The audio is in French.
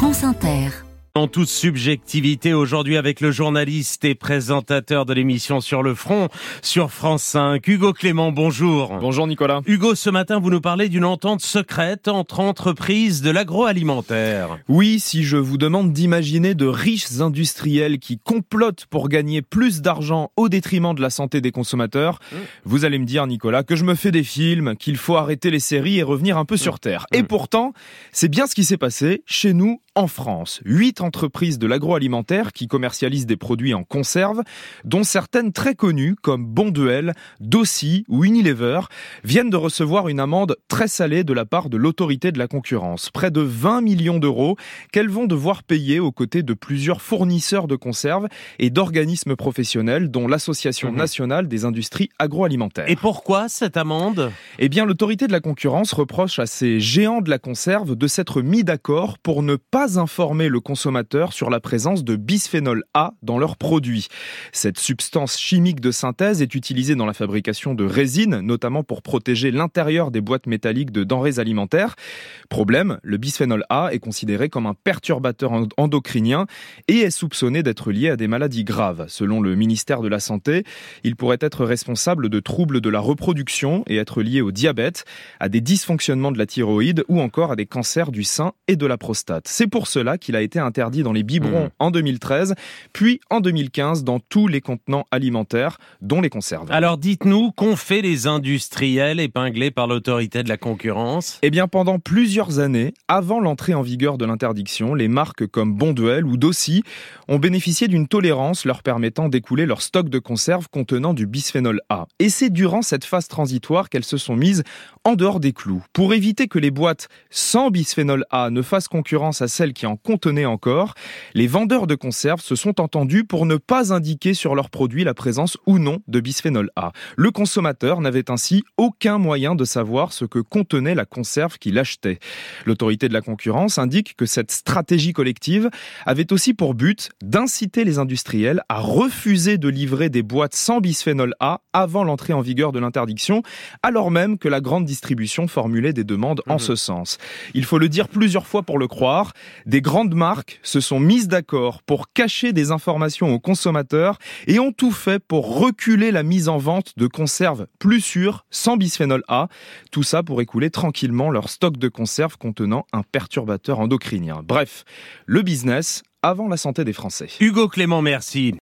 France Inter. En toute subjectivité, aujourd'hui avec le journaliste et présentateur de l'émission Sur le Front, sur France 5, Hugo Clément, bonjour. Bonjour Nicolas. Hugo, ce matin, vous nous parlez d'une entente secrète entre entreprises de l'agroalimentaire. Oui, si je vous demande d'imaginer de riches industriels qui complotent pour gagner plus d'argent au détriment de la santé des consommateurs, mmh. vous allez me dire, Nicolas, que je me fais des films, qu'il faut arrêter les séries et revenir un peu sur Terre. Et mmh. pourtant, c'est bien ce qui s'est passé chez nous en France. Huit entreprises de l'agroalimentaire qui commercialisent des produits en conserve, dont certaines très connues comme Bonduel, Dossi ou Unilever, viennent de recevoir une amende très salée de la part de l'autorité de la concurrence. Près de 20 millions d'euros qu'elles vont devoir payer aux côtés de plusieurs fournisseurs de conserves et d'organismes professionnels, dont l'Association mhm. nationale des industries agroalimentaires. Et pourquoi cette amende? Eh bien, l'autorité de la concurrence reproche à ces géants de la conserve de s'être mis d'accord pour ne pas informer le consommateur sur la présence de bisphénol A dans leurs produits. Cette substance chimique de synthèse est utilisée dans la fabrication de résines, notamment pour protéger l'intérieur des boîtes métalliques de denrées alimentaires. Problème, le bisphénol A est considéré comme un perturbateur endocrinien et est soupçonné d'être lié à des maladies graves. Selon le ministère de la Santé, il pourrait être responsable de troubles de la reproduction et être lié au diabète, à des dysfonctionnements de la thyroïde ou encore à des cancers du sein et de la prostate. C'est pour cela qu'il a été interdit dans les biberons mmh. en 2013, puis en 2015 dans tous les contenants alimentaires, dont les conserves. Alors dites-nous, qu'ont fait les industriels épinglés par l'autorité de la concurrence? Eh bien, pendant plusieurs années, avant l'entrée en vigueur de l'interdiction, les marques comme Bonduel ou Dossi ont bénéficié d'une tolérance leur permettant d'écouler leur stock de conserves contenant du bisphénol A. Et c'est durant cette phase transitoire qu'elles se sont mises en dehors des clous. Pour éviter que les boîtes sans bisphénol A ne fassent concurrence à celles qui en contenaient encore, les vendeurs de conserves se sont entendus pour ne pas indiquer sur leurs produits la présence ou non de bisphénol A. Le consommateur n'avait ainsi aucun moyen de savoir ce que contenait la conserve qu'il achetait. L'autorité de la concurrence indique que cette stratégie collective avait aussi pour but d'inciter les industriels à refuser de livrer des boîtes sans bisphénol A avant l'entrée en vigueur de l'interdiction, alors même que la grande distribution formulait des demandes en mmh. ce sens. Il faut le dire plusieurs fois pour le croire, des grandes marques se sont mises d'accord pour cacher des informations aux consommateurs et ont tout fait pour reculer la mise en vente de conserves plus sûres sans bisphénol A. Tout ça pour écouler tranquillement leur stock de conserves contenant un perturbateur endocrinien. Bref, le business avant la santé des Français. Hugo Clément, merci.